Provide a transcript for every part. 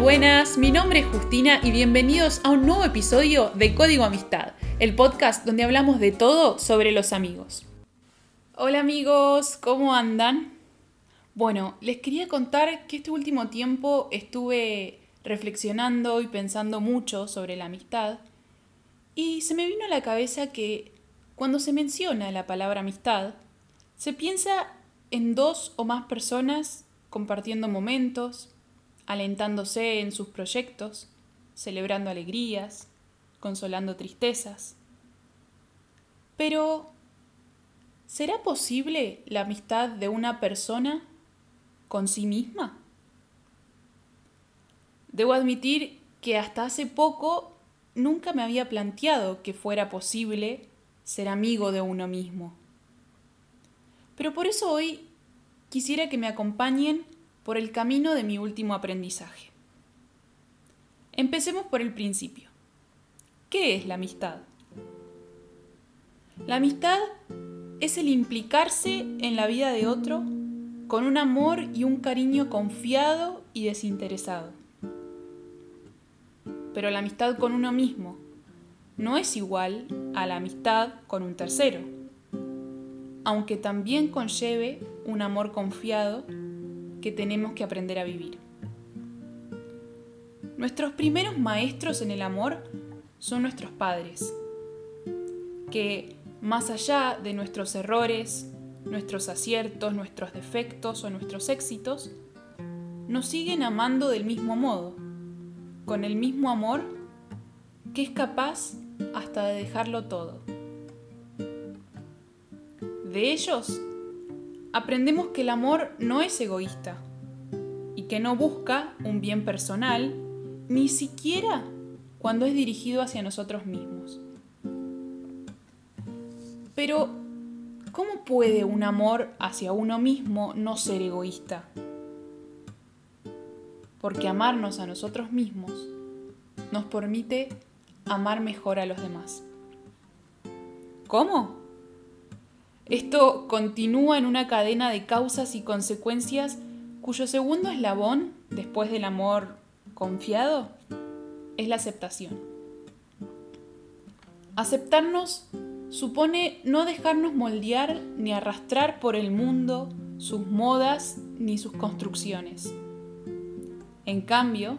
buenas, mi nombre es Justina y bienvenidos a un nuevo episodio de Código Amistad, el podcast donde hablamos de todo sobre los amigos. Hola amigos, ¿cómo andan? Bueno, les quería contar que este último tiempo estuve reflexionando y pensando mucho sobre la amistad y se me vino a la cabeza que cuando se menciona la palabra amistad, se piensa en dos o más personas compartiendo momentos, alentándose en sus proyectos, celebrando alegrías, consolando tristezas. Pero, ¿será posible la amistad de una persona con sí misma? Debo admitir que hasta hace poco nunca me había planteado que fuera posible ser amigo de uno mismo. Pero por eso hoy quisiera que me acompañen por el camino de mi último aprendizaje. Empecemos por el principio. ¿Qué es la amistad? La amistad es el implicarse en la vida de otro con un amor y un cariño confiado y desinteresado. Pero la amistad con uno mismo no es igual a la amistad con un tercero, aunque también conlleve un amor confiado que tenemos que aprender a vivir. Nuestros primeros maestros en el amor son nuestros padres, que más allá de nuestros errores, nuestros aciertos, nuestros defectos o nuestros éxitos, nos siguen amando del mismo modo, con el mismo amor que es capaz hasta de dejarlo todo. De ellos aprendemos que el amor no es egoísta y que no busca un bien personal, ni siquiera cuando es dirigido hacia nosotros mismos. Pero, ¿cómo puede un amor hacia uno mismo no ser egoísta? Porque amarnos a nosotros mismos nos permite amar mejor a los demás. ¿Cómo? Esto continúa en una cadena de causas y consecuencias cuyo segundo eslabón, después del amor confiado, es la aceptación. Aceptarnos supone no dejarnos moldear ni arrastrar por el mundo, sus modas ni sus construcciones. En cambio,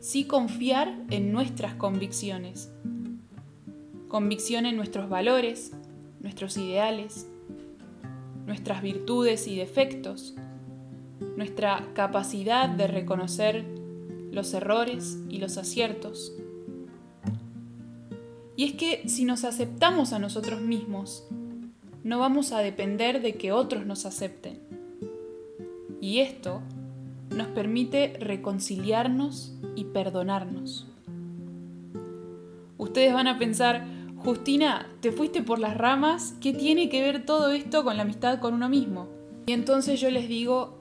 sí confiar en nuestras convicciones. Convicción en nuestros valores, nuestros ideales, nuestras virtudes y defectos, nuestra capacidad de reconocer los errores y los aciertos. Y es que si nos aceptamos a nosotros mismos, no vamos a depender de que otros nos acepten. Y esto nos permite reconciliarnos y perdonarnos. Ustedes van a pensar, Justina, te fuiste por las ramas, ¿qué tiene que ver todo esto con la amistad con uno mismo? Y entonces yo les digo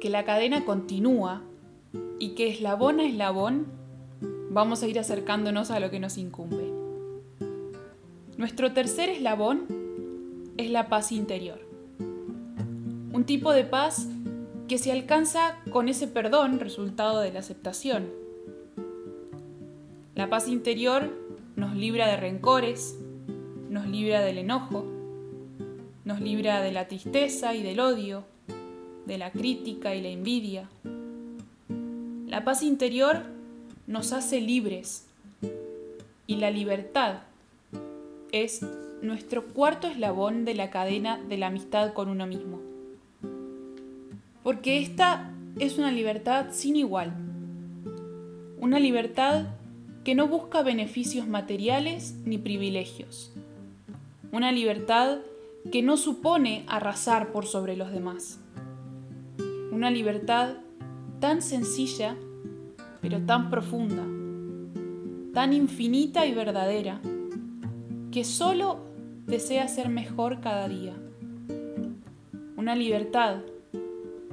que la cadena continúa y que eslabón a eslabón vamos a ir acercándonos a lo que nos incumbe. Nuestro tercer eslabón es la paz interior. Un tipo de paz que se alcanza con ese perdón resultado de la aceptación. La paz interior nos libra de rencores, nos libra del enojo, nos libra de la tristeza y del odio, de la crítica y la envidia. La paz interior nos hace libres y la libertad es nuestro cuarto eslabón de la cadena de la amistad con uno mismo. Porque esta es una libertad sin igual, una libertad que no busca beneficios materiales ni privilegios. Una libertad que no supone arrasar por sobre los demás. Una libertad tan sencilla, pero tan profunda, tan infinita y verdadera, que solo desea ser mejor cada día. Una libertad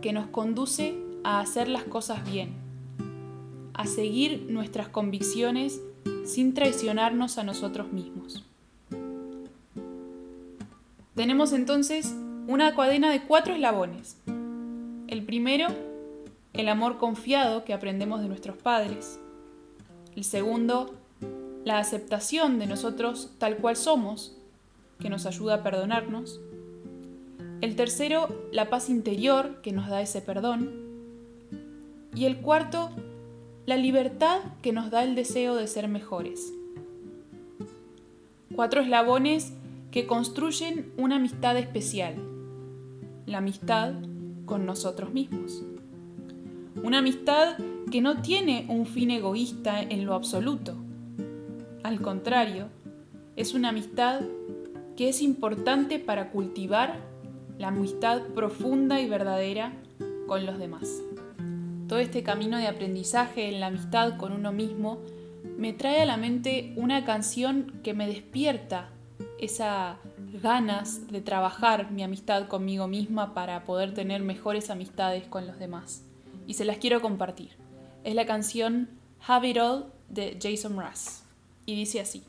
que nos conduce a hacer las cosas bien a seguir nuestras convicciones sin traicionarnos a nosotros mismos. Tenemos entonces una cadena de cuatro eslabones. El primero el amor confiado que aprendemos de nuestros padres. El segundo, la aceptación de nosotros tal cual somos, que nos ayuda a perdonarnos. El tercero, la paz interior que nos da ese perdón. Y el cuarto, la libertad que nos da el deseo de ser mejores. Cuatro eslabones que construyen una amistad especial, la amistad con nosotros mismos. Una amistad que no tiene un fin egoísta en lo absoluto. Al contrario, es una amistad que es importante para cultivar la amistad profunda y verdadera con los demás. Todo este camino de aprendizaje en la amistad con uno mismo me trae a la mente una canción que me despierta esas ganas de trabajar mi amistad conmigo misma para poder tener mejores amistades con los demás. Y se las quiero compartir. Es la canción Have It All de Jason Mraz. Y dice así.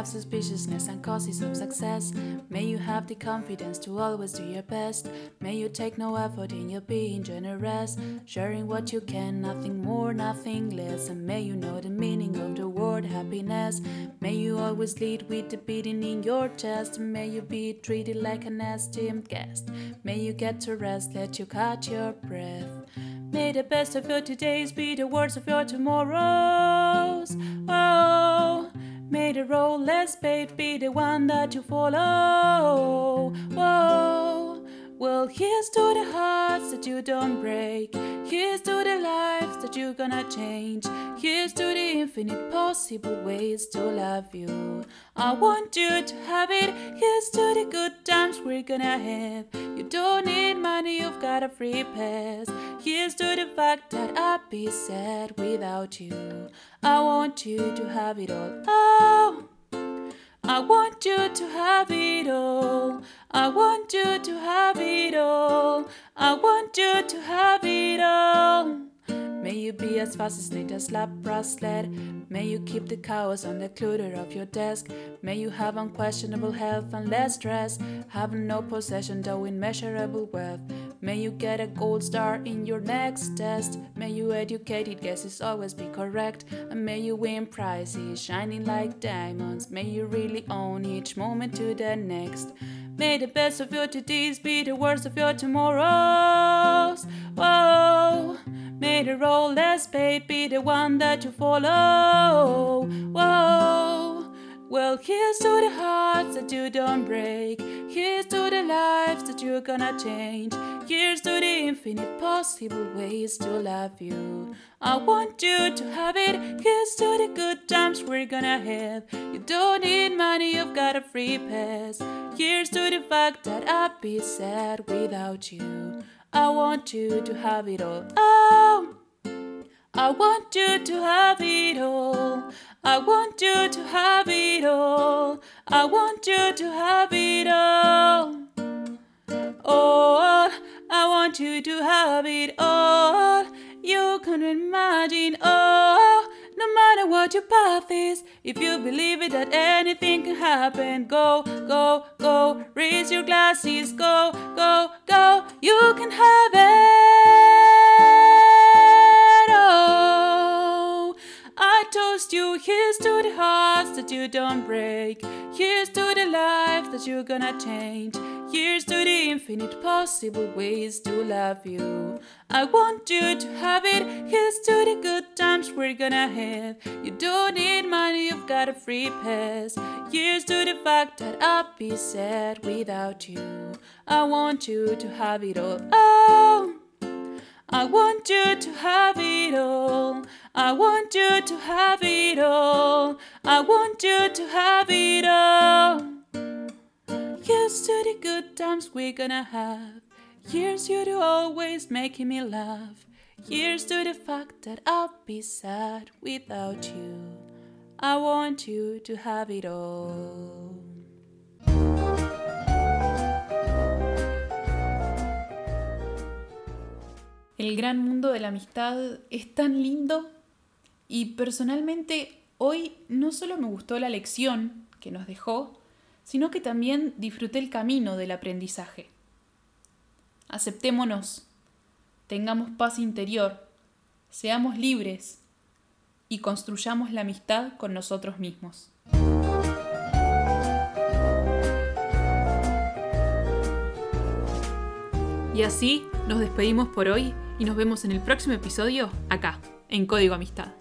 Have suspiciousness and causes of success. May you have the confidence to always do your best. May you take no effort in your being generous, sharing what you can, nothing more, nothing less. And may you know the meaning of the word happiness. May you always lead with the beating in your chest. May you be treated like an esteemed guest. May you get to rest, let you catch your breath. May the best of your todays be the worst of your tomorrows. Oh. May the road less paved be the one that you follow. Whoa. Well, here's to the hearts that you don't break. Here's to the lives that you're gonna change. Here's to the infinite possible ways to love you. I want you to have it. Here's to the good times we're gonna have. You don't need money, you've got a free pass. Here's to the fact that I'd be sad without you. I want you to have it all. Oh, I want you to have it all. I want you to have it all. I want you to have it all. May you be as fast as neat as lap bracelet. May you keep the cows on the clutter of your desk. May you have unquestionable health and less stress. Have no possession though immeasurable wealth. May you get a gold star in your next test. May you educated guesses always be correct. And may you win prizes shining like diamonds. May you really own each moment to the next. May the best of your todays be the worst of your tomorrows. Whoa. May the role less paid be the one that you follow. Whoa. Well, here's to the hearts that you don't break. Here's to the lives that you're gonna change. Here's to the infinite possible ways to love you. I want you to have it. Here's to the good times we're gonna have. You don't need money, you've got a free pass. Here's to the fact that I'd be sad without you. I want you to have it all. Oh, I want you to have it all. I want you to have it all. I want you to have it all. All, I want you to have it all. You can imagine, oh, no matter what your path is, if you believe it that anything can happen, go, go, go, raise your glasses, go, go, go, you can have it. Oh, I toast you, here's to the hearts that you don't break, here's to the life that you're gonna change. Here's to the infinite possible ways to love you. I want you to have it. Here's to the good we're gonna have. You don't need money, you've got a free pass. Here's to the fact that I'd be sad without you. I want you to have it all. Oh, I want you to have it all. I want you to have it all. I want you to have it all. Here's to the good times we're gonna have. Here's you to always making me laugh. Here's to the fact that I'll be sad without you. I want you to have it all. El gran mundo de la amistad es tan lindo Y personalmente hoy no solo me gustó la lección que nos dejó, sino que también disfruté el camino del aprendizaje. Aceptémonos, tengamos paz interior, seamos libres y construyamos la amistad con nosotros mismos. Y así nos despedimos por hoy y nos vemos en el próximo episodio acá, en Código Amistad.